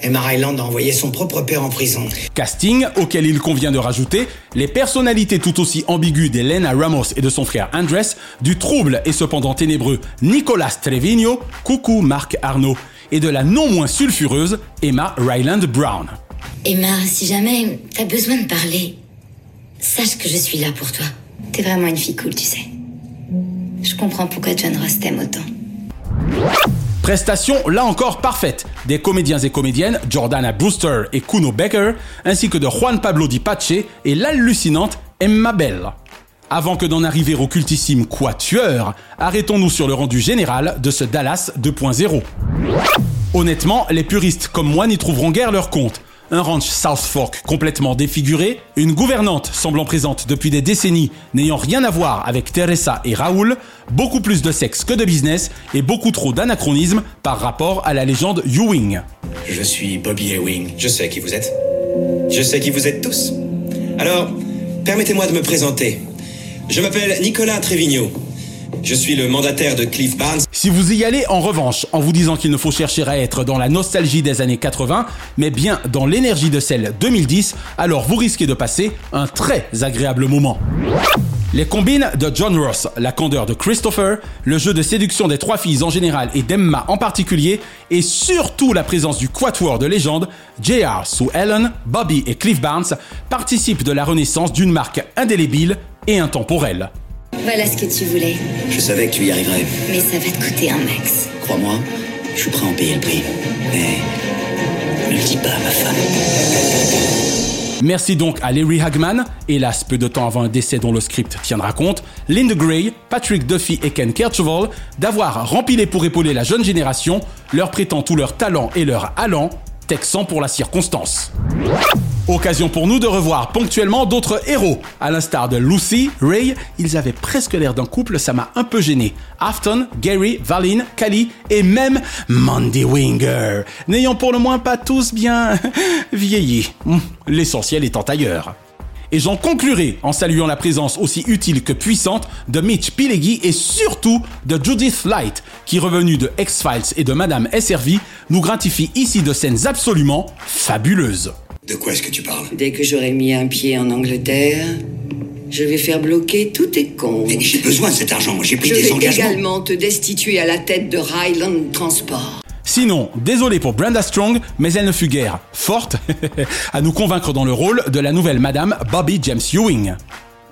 Emma Ryland a envoyé son propre père en prison. Casting auquel il convient de rajouter les personnalités tout aussi ambiguës d'Elena Ramos et de son frère Andres, du trouble et cependant ténébreux Nicolas Trevino, coucou Marc Arnaud, et de la non moins sulfureuse Emma Ryland Brown. Emma, si jamais t'as besoin de parler, sache que je suis là pour toi. T'es vraiment une fille cool, tu sais. Je comprends pourquoi John Ross t'aime autant. Prestation là encore parfaite des comédiens et comédiennes Jordana Brewster et Kuno Becker, ainsi que de Juan Pablo Di Pace et l'hallucinante Emma Bell. Avant que d'en arriver au cultissime Quatuor, arrêtons-nous sur le rendu général de ce Dallas 2.0. Honnêtement, les puristes comme moi n'y trouveront guère leur compte. Un ranch South Fork complètement défiguré, une gouvernante semblant présente depuis des décennies n'ayant rien à voir avec Teresa et Raoul, beaucoup plus de sexe que de business et beaucoup trop d'anachronismes par rapport à la légende Ewing. Je suis Bobby Ewing. Je sais qui vous êtes. Je sais qui vous êtes tous. Alors, permettez-moi de me présenter. Je m'appelle Nicolas Trevigno. Je suis le mandataire de Cliff Barnes. Si vous y allez en revanche en vous disant qu'il ne faut chercher à être dans la nostalgie des années 80, mais bien dans l'énergie de celle 2010, alors vous risquez de passer un très agréable moment. Les combines de John Ross, la candeur de Christopher, le jeu de séduction des trois filles en général et d'Emma en particulier, et surtout la présence du quatuor de légende, JR, Sue Ellen, Bobby et Cliff Barnes participent de la renaissance d'une marque indélébile et intemporelle. Voilà ce que tu voulais. Je savais que tu y arriverais. Mais ça va te coûter un max. Crois-moi, je suis prêt à en payer le prix. Mais ne le dis pas à ma femme. Merci donc à Larry Hagman, hélas peu de temps avant un décès dont le script tiendra compte, Linda Gray, Patrick Duffy et Ken Kercheval d'avoir rempilé pour épauler la jeune génération, leur prêtant tout leur talent et leur allant, texan pour la circonstance. Occasion pour nous de revoir ponctuellement d'autres héros. À l'instar de Lucy, Ray, ils avaient presque l'air d'un couple, ça m'a un peu gêné. Afton, Gary, Valin, Kali et même Mandy Winger. N'ayant pour le moins pas tous bien vieilli. Hum, L'essentiel étant ailleurs. Et j'en conclurai en saluant la présence aussi utile que puissante de Mitch Pileggi et surtout de Judith Light, qui revenu de X-Files et de Madame SRV, nous gratifie ici de scènes absolument fabuleuses. De quoi est-ce que tu parles? Dès que j'aurai mis un pied en Angleterre, je vais faire bloquer tous tes comptes. Mais j'ai besoin de cet argent, moi j'ai pris Je des vais engagements. également te destituer à la tête de Highland Transport. Sinon, désolé pour Brenda Strong, mais elle ne fut guère forte à nous convaincre dans le rôle de la nouvelle Madame Bobby James Ewing.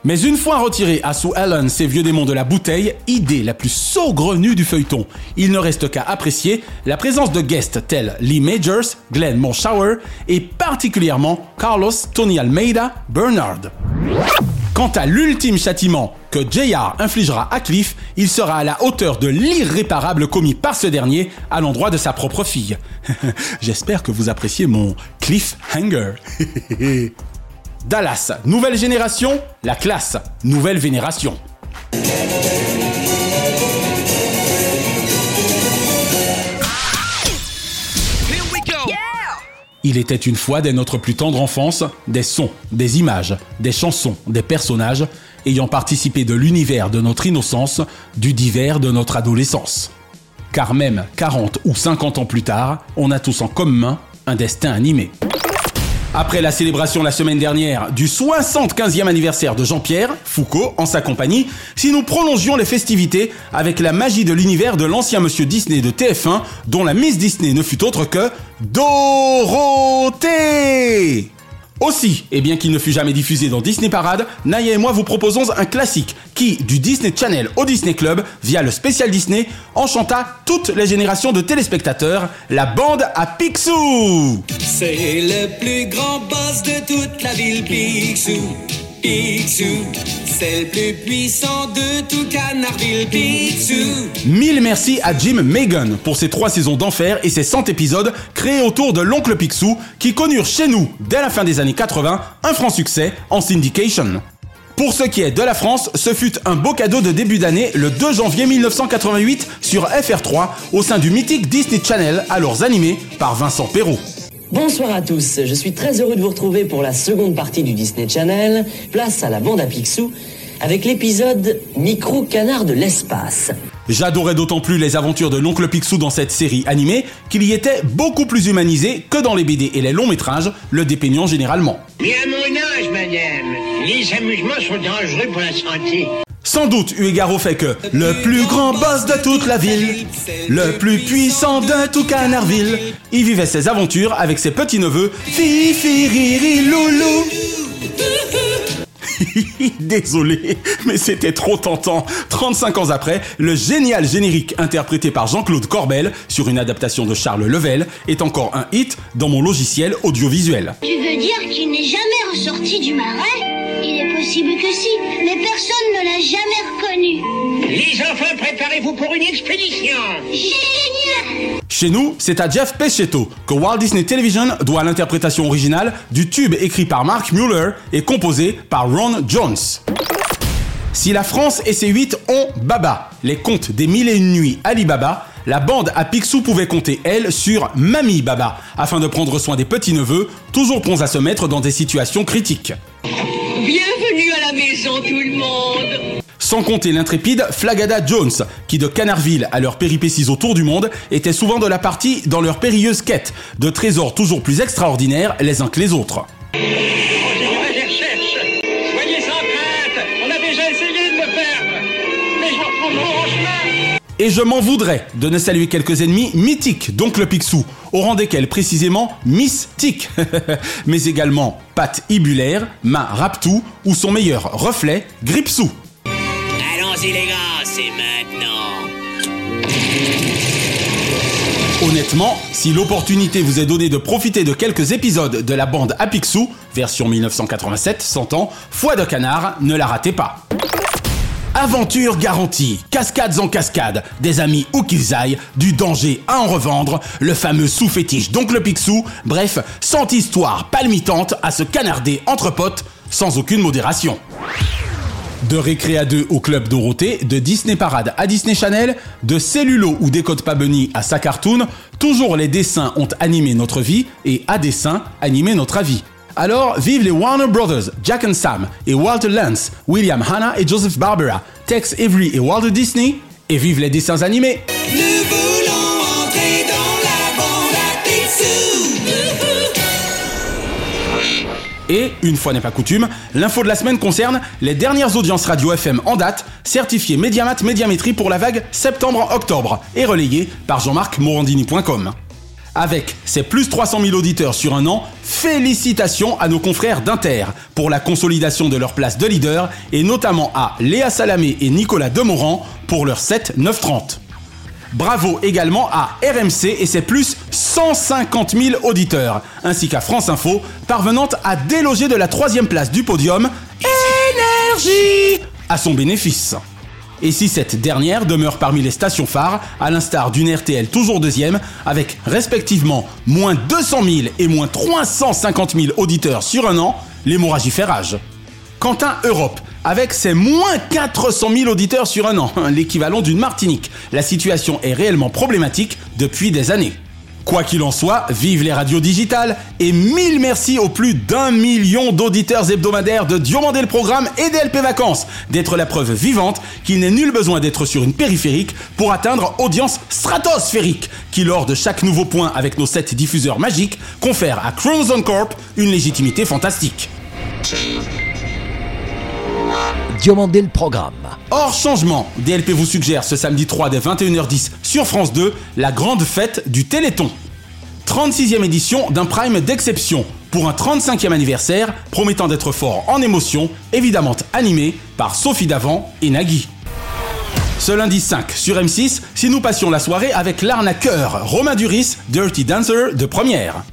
Mais une fois retiré à Sue Ellen ces vieux démons de la bouteille, idée la plus saugrenue du feuilleton, il ne reste qu'à apprécier la présence de guests tels Lee Majors, Glenn Morshower et particulièrement Carlos Tony Almeida Bernard. Quant à l'ultime châtiment que JR infligera à Cliff, il sera à la hauteur de l'irréparable commis par ce dernier à l'endroit de sa propre fille. J'espère que vous appréciez mon cliffhanger. Dallas, nouvelle génération, la classe, nouvelle vénération. Il était une fois dès notre plus tendre enfance des sons, des images, des chansons, des personnages ayant participé de l'univers de notre innocence, du divers de notre adolescence. Car même 40 ou 50 ans plus tard, on a tous en commun un destin animé. Après la célébration la semaine dernière du 75e anniversaire de Jean-Pierre Foucault en sa compagnie, si nous prolongions les festivités avec la magie de l'univers de l'ancien monsieur Disney de TF1 dont la Miss Disney ne fut autre que Dorothée aussi, et bien qu'il ne fut jamais diffusé dans Disney Parade, Naya et moi vous proposons un classique qui, du Disney Channel au Disney Club, via le spécial Disney, enchanta toutes les générations de téléspectateurs, la bande à Picsou C'est le plus grand boss de toute la ville, Picsou. Picsou, c'est le plus puissant de tout Canardville, Picsou. Mille merci à Jim Megan pour ses trois saisons d'enfer et ses 100 épisodes créés autour de l'oncle Picsou qui connurent chez nous, dès la fin des années 80, un franc succès en syndication. Pour ce qui est de la France, ce fut un beau cadeau de début d'année le 2 janvier 1988 sur FR3 au sein du mythique Disney Channel, alors animé par Vincent Perrault. Bonsoir à tous, je suis très heureux de vous retrouver pour la seconde partie du Disney Channel, place à la bande à Picsou, avec l'épisode Micro Canard de l'espace. J'adorais d'autant plus les aventures de l'oncle Picsou dans cette série animée qu'il y était beaucoup plus humanisé que dans les BD et les longs métrages, le dépeignant généralement. Mais à mon âge, madame, les amusements sont dangereux pour la santé. Sans doute eu égard au fait que le plus grand boss de toute la ville, le plus puissant de tout Canardville, y vivait ses aventures avec ses petits-neveux Fifi, Riri, Loulou. Désolé, mais c'était trop tentant. 35 ans après, le génial générique interprété par Jean-Claude Corbel sur une adaptation de Charles Level est encore un hit dans mon logiciel audiovisuel. Tu veux dire qu'il n'est jamais ressorti du marais? Possible que si, mais personne ne l'a jamais reconnu. Les enfants, préparez-vous pour une expédition Génial Chez nous, c'est à Jeff Pescetto que Walt Disney Television doit l'interprétation originale du tube écrit par Mark Mueller et composé par Ron Jones. Si la France et ses 8 ont Baba, les contes des mille et une nuits Alibaba, la bande à Picsou pouvait compter, elle, sur Mamie Baba, afin de prendre soin des petits-neveux, toujours prêts à se mettre dans des situations critiques. Sans compter l'intrépide Flagada Jones, qui de Canardville à leurs péripéties autour du monde était souvent de la partie dans leur périlleuse quête de trésors toujours plus extraordinaires les uns que les autres. Et je m'en voudrais de ne saluer quelques ennemis mythiques d'Oncle Picsou, au rang desquels précisément Miss Tic, mais également Pat Ibulaire, Ma Raptou ou son meilleur reflet, Gripsou. Allons-y les gars, c'est maintenant. Honnêtement, si l'opportunité vous est donnée de profiter de quelques épisodes de la bande à Picsou, version 1987, 100 ans, Foi de canard, ne la ratez pas. Aventure garantie, cascades en cascade, des amis où qu'ils aillent, du danger à en revendre, le fameux sous-fétiche d'Oncle Picsou, bref, 100 histoires palmitantes à se canarder entre potes, sans aucune modération. De Récréa 2 au Club Dorothée, de Disney Parade à Disney Channel, de Cellulo ou Décode pas Bunny à sa cartoon, toujours les dessins ont animé notre vie et à dessin animé notre avis. Alors, vive les Warner Brothers, Jack and Sam et Walter Lance, William Hanna et Joseph Barbera, Tex Avery et Walter Disney, et vive les dessins animés. Nous voulons entrer dans la bande à Picsou. Et, une fois n'est pas coutume, l'info de la semaine concerne les dernières audiences radio FM en date, certifiées Mediamat Médiamétrie pour la vague septembre-octobre, et relayées par Jean-Marc Morandini.com. Avec ses plus 300 000 auditeurs sur un an, félicitations à nos confrères d'Inter pour la consolidation de leur place de leader et notamment à Léa Salamé et Nicolas Demorand pour leur 7 930. Bravo également à RMC et ses plus 150 000 auditeurs, ainsi qu'à France Info, parvenant à déloger de la troisième place du podium Énergie à son bénéfice. Et si cette dernière demeure parmi les stations phares, à l'instar d'une RTL toujours deuxième, avec respectivement moins 200 000 et moins 350 000 auditeurs sur un an, l'hémorragie fait rage. Quentin Europe, avec ses moins 400 000 auditeurs sur un an, l'équivalent d'une Martinique, la situation est réellement problématique depuis des années. Quoi qu'il en soit, vive les radios digitales et mille merci aux plus d'un million d'auditeurs hebdomadaires de Diomandé le Programme et DLP Vacances d'être la preuve vivante qu'il n'est nul besoin d'être sur une périphérique pour atteindre audience stratosphérique qui, lors de chaque nouveau point avec nos sept diffuseurs magiques, confère à Chronoson Corp une légitimité fantastique. Diomandé le programme. Hors changement, DLP vous suggère ce samedi 3 dès 21h10 sur France 2 la grande fête du Téléthon. 36e édition d'un prime d'exception pour un 35e anniversaire promettant d'être fort en émotion, évidemment animé par Sophie Davant et Nagui. Ce lundi 5 sur M6, si nous passions la soirée avec l'arnaqueur Romain Duris, Dirty Dancer de première.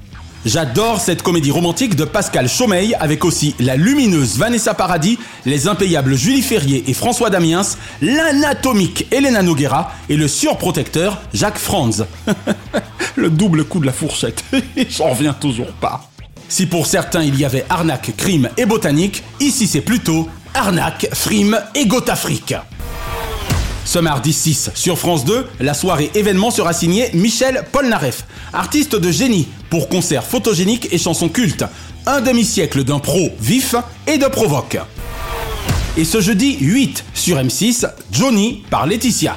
J'adore cette comédie romantique de Pascal Chaumeil avec aussi la lumineuse Vanessa Paradis, les impayables Julie Ferrier et François Damiens, l'anatomique Elena Noguera et le surprotecteur Jacques Franz. le double coup de la fourchette, j'en reviens toujours pas. Si pour certains il y avait arnaque, crime et botanique, ici c'est plutôt arnaque, frime et gotafrique. Ce mardi 6 sur France 2, la soirée événement sera signée Michel Polnareff, artiste de génie pour concerts photogéniques et chansons cultes. Un demi-siècle d'un pro vif et de provoque. Et ce jeudi 8 sur M6, Johnny par Laetitia.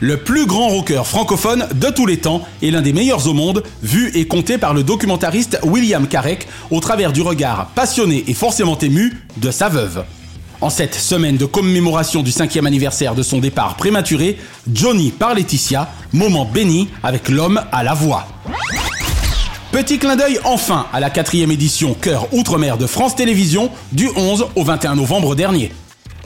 Le plus grand rocker francophone de tous les temps et l'un des meilleurs au monde, vu et compté par le documentariste William Carek au travers du regard passionné et forcément ému de sa veuve. En cette semaine de commémoration du cinquième anniversaire de son départ prématuré, Johnny par Laetitia, moment béni avec l'homme à la voix. Petit clin d'œil enfin à la quatrième édition Cœur Outre-mer de France Télévisions du 11 au 21 novembre dernier.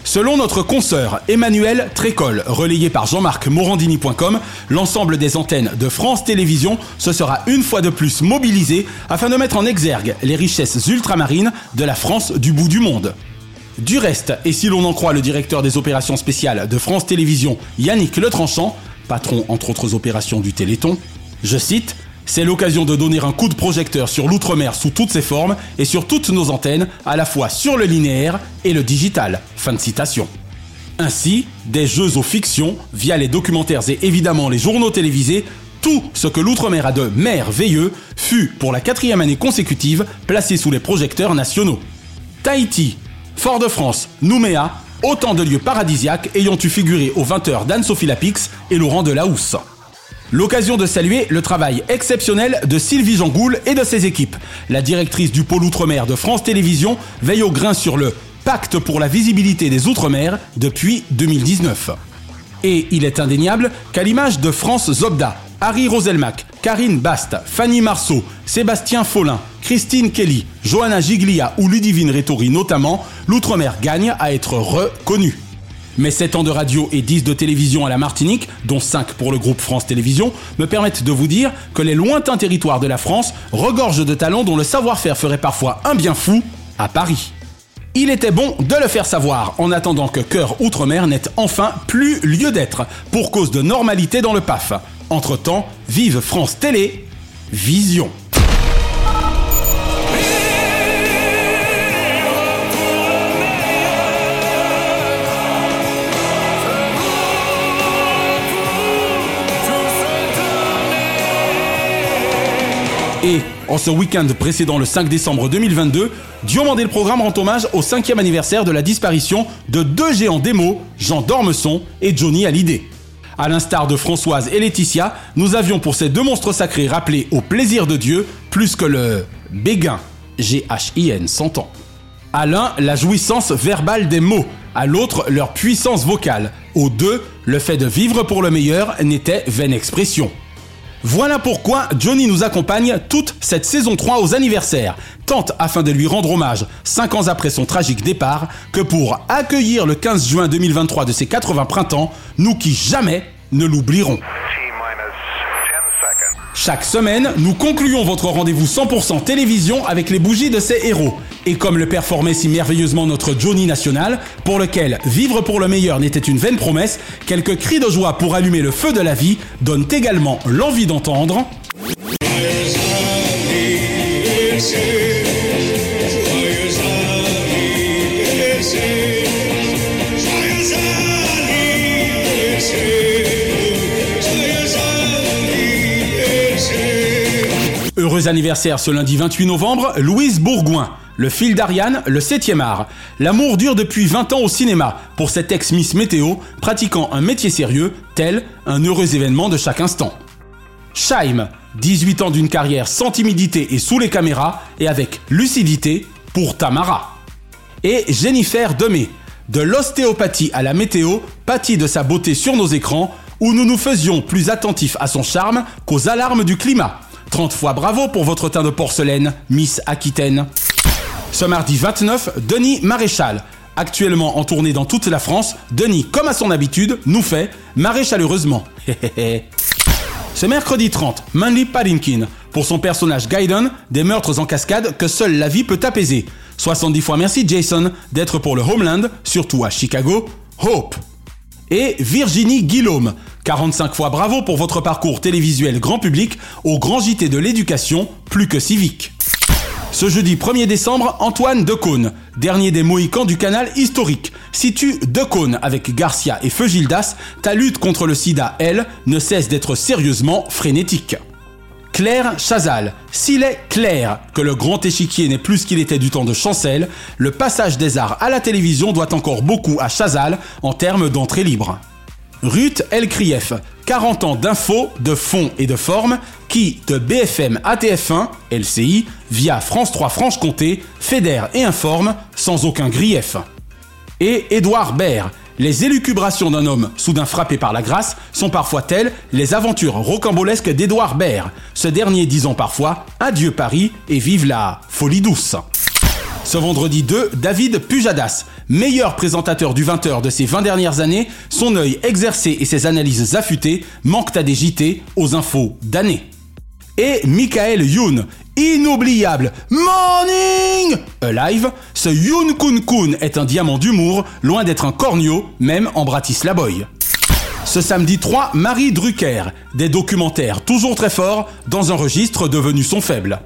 Selon notre consoeur Emmanuel Trécol, relayé par Jean-Marc Morandini.com, l'ensemble des antennes de France Télévisions se sera une fois de plus mobilisé afin de mettre en exergue les richesses ultramarines de la France du bout du monde. Du reste, et si l'on en croit le directeur des opérations spéciales de France Télévisions, Yannick Letranchant, patron entre autres opérations du Téléthon, je cite, c'est l'occasion de donner un coup de projecteur sur l'outre-mer sous toutes ses formes et sur toutes nos antennes, à la fois sur le linéaire et le digital. Fin de citation. Ainsi, des jeux aux fictions, via les documentaires et évidemment les journaux télévisés, tout ce que l'outre-mer a de merveilleux fut, pour la quatrième année consécutive, placé sous les projecteurs nationaux. Tahiti, Fort-de-France, Nouméa, autant de lieux paradisiaques ayant eu figuré aux 20h d'Anne-Sophie Lapix et Laurent Delahousse. L'occasion de saluer le travail exceptionnel de Sylvie Jangoul et de ses équipes. La directrice du pôle Outre-mer de France Télévisions veille au grain sur le Pacte pour la visibilité des Outre-mer depuis 2019. Et il est indéniable qu'à l'image de France Zobda, Harry Roselmack, Karine Bast, Fanny Marceau, Sébastien Follin, Christine Kelly, Johanna Giglia ou Ludivine Rétori notamment, l'Outre-mer gagne à être reconnu. Mais 7 ans de radio et 10 de télévision à la Martinique, dont 5 pour le groupe France Télévisions, me permettent de vous dire que les lointains territoires de la France regorgent de talents dont le savoir-faire ferait parfois un bien fou à Paris. Il était bon de le faire savoir en attendant que Cœur Outre-mer n'ait enfin plus lieu d'être pour cause de normalité dans le PAF. Entre-temps, vive France Télé, Vision. Et en ce week-end précédant le 5 décembre 2022, Diomandé le programme rend hommage au cinquième anniversaire de la disparition de deux géants démos, Jean Dormesson et Johnny Hallyday. À l'instar de Françoise et Laetitia, nous avions pour ces deux monstres sacrés rappelé au plaisir de Dieu plus que le béguin, G-H-I-N, s'entend. À l'un, la jouissance verbale des mots, à l'autre, leur puissance vocale. Aux deux, le fait de vivre pour le meilleur n'était vaine expression. Voilà pourquoi Johnny nous accompagne toute cette saison 3 aux anniversaires, tant afin de lui rendre hommage 5 ans après son tragique départ, que pour accueillir le 15 juin 2023 de ses 80 printemps, nous qui jamais ne l'oublierons. Chaque semaine, nous concluons votre rendez-vous 100% télévision avec les bougies de ces héros. Et comme le performait si merveilleusement notre Johnny national, pour lequel vivre pour le meilleur n'était une vaine promesse, quelques cris de joie pour allumer le feu de la vie donnent également l'envie d'entendre. Heureux anniversaire ce lundi 28 novembre, Louise Bourgoin. Le fil d'Ariane, le 7e art. L'amour dure depuis 20 ans au cinéma pour cette ex-Miss Météo pratiquant un métier sérieux, tel un heureux événement de chaque instant. Scheim, 18 ans d'une carrière sans timidité et sous les caméras et avec lucidité pour Tamara. Et Jennifer Demey, de l'ostéopathie à la météo, pâtit de sa beauté sur nos écrans où nous nous faisions plus attentifs à son charme qu'aux alarmes du climat. 30 fois bravo pour votre teint de porcelaine, Miss Aquitaine. Ce mardi 29, Denis Maréchal. Actuellement en tournée dans toute la France, Denis, comme à son habitude, nous fait maréchaleusement. Ce mercredi 30, Manly Paddington, pour son personnage Gaiden, des meurtres en cascade que seule la vie peut apaiser. 70 fois merci Jason d'être pour le Homeland, surtout à Chicago, Hope. Et Virginie Guillaume, 45 fois bravo pour votre parcours télévisuel grand public au grand JT de l'éducation, plus que civique. Ce jeudi 1er décembre, Antoine Decaune, dernier des Mohicans du canal historique. Si tu Decaune avec Garcia et Feu Gildas, ta lutte contre le sida, elle, ne cesse d'être sérieusement frénétique. Claire Chazal. S'il est clair que le grand échiquier n'est plus ce qu'il était du temps de Chancel, le passage des arts à la télévision doit encore beaucoup à Chazal en termes d'entrée libre. Ruth Elkrief, 40 ans d'infos, de fond et de forme, qui, de BFM à TF1, LCI, via France 3 Franche-Comté, fédère et informe sans aucun grief. Et Édouard Baird, Les élucubrations d'un homme soudain frappé par la grâce sont parfois telles les aventures rocambolesques d'Édouard Baird, ce dernier disant parfois Adieu Paris et vive la folie douce. Ce vendredi 2, David Pujadas, meilleur présentateur du 20h de ces 20 dernières années, son œil exercé et ses analyses affûtées manquent à des JT aux infos d'année. Et Michael Youn, inoubliable Morning Alive, ce Youn Kun Kun est un diamant d'humour, loin d'être un cornio, même en Bratislavoy. Ce samedi 3, Marie Drucker, des documentaires toujours très forts dans un registre devenu son faible.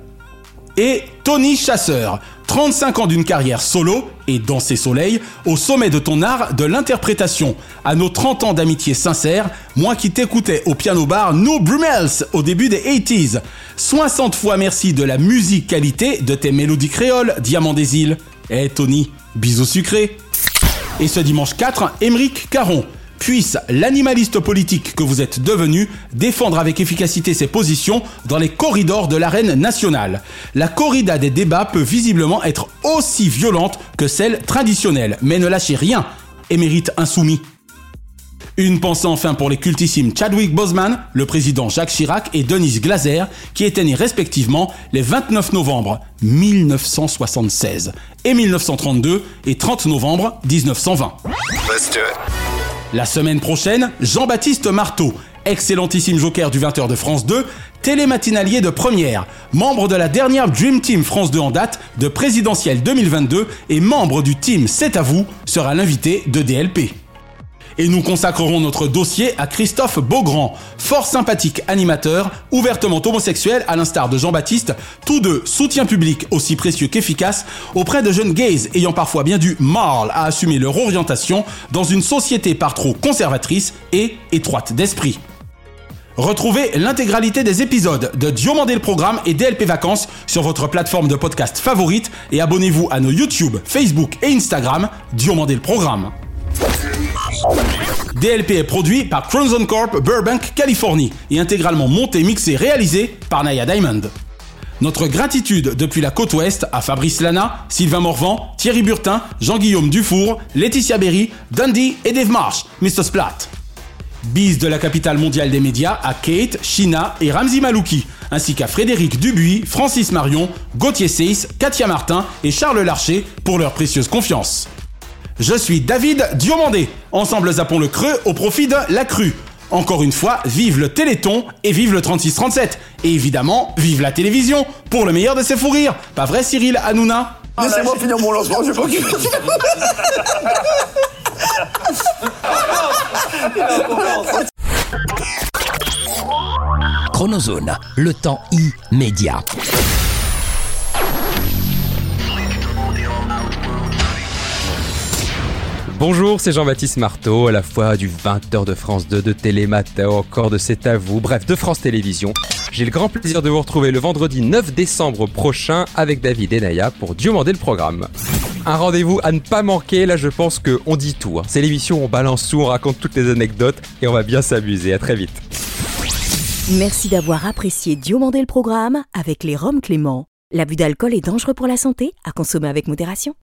Et Tony Chasseur, 35 ans d'une carrière solo et dans ses soleils, au sommet de ton art de l'interprétation. À nos 30 ans d'amitié sincère, moi qui t'écoutais au piano bar No Brummels au début des 80s. 60 fois merci de la musique qualité de tes mélodies créoles, Diamant des îles. Eh Tony, bisous sucrés. Et ce dimanche 4, Émeric Caron puisse l'animaliste politique que vous êtes devenu défendre avec efficacité ses positions dans les corridors de l'arène nationale. La corrida des débats peut visiblement être aussi violente que celle traditionnelle, mais ne lâchez rien, émérite insoumis. Une pensée enfin pour les cultissimes Chadwick Boseman, le président Jacques Chirac et Denise Glaser, qui étaient nés respectivement les 29 novembre 1976 et 1932 et 30 novembre 1920. La semaine prochaine, Jean-Baptiste Marteau, excellentissime joker du 20h de France 2, télématinalier de première, membre de la dernière Dream Team France 2 en date de présidentielle 2022 et membre du team C'est à vous, sera l'invité de DLP. Et nous consacrerons notre dossier à Christophe Beaugrand, fort sympathique animateur, ouvertement homosexuel à l'instar de Jean-Baptiste, tous deux soutien public aussi précieux qu'efficace auprès de jeunes gays ayant parfois bien du mal à assumer leur orientation dans une société par trop conservatrice et étroite d'esprit. Retrouvez l'intégralité des épisodes de Diomandé le Programme et DLP Vacances sur votre plateforme de podcast favorite et abonnez-vous à nos YouTube, Facebook et Instagram Diomandé le Programme. DLP est produit par Crimson Corp Burbank, Californie et intégralement monté, mixé, réalisé par Naya Diamond. Notre gratitude depuis la côte ouest à Fabrice Lana, Sylvain Morvan, Thierry Burtin, Jean-Guillaume Dufour, Laetitia Berry, Dundee et Dave Marsh, Mr. Splat. Bise de la capitale mondiale des médias à Kate, Shina et Ramzi Malouki, ainsi qu'à Frédéric Dubuis, Francis Marion, Gauthier Seyss, Katia Martin et Charles Larcher pour leur précieuse confiance. Je suis David Diomandé. Ensemble, zappons le creux au profit de la crue. Encore une fois, vive le Téléthon et vive le 3637. Et évidemment, vive la télévision pour le meilleur de ses fous rires. Pas vrai, Cyril Hanouna? Laissez-moi finir mon lancement, j'ai pas Chronozone, le temps immédiat. Bonjour, c'est Jean-Baptiste Marteau, à la fois du 20h de France 2, de Télématin, encore de C'est à vous, bref, de France Télévisions. J'ai le grand plaisir de vous retrouver le vendredi 9 décembre prochain avec David et Naya pour Diomandé le programme. Un rendez-vous à ne pas manquer, là je pense qu'on dit tout. hein. C'est l'émission où on balance tout, on raconte toutes les anecdotes et on va bien s'amuser. À très vite. Merci d'avoir apprécié Diomandé le programme avec les Roms Clément. L'abus d'alcool est dangereux pour la santé, à consommer avec modération.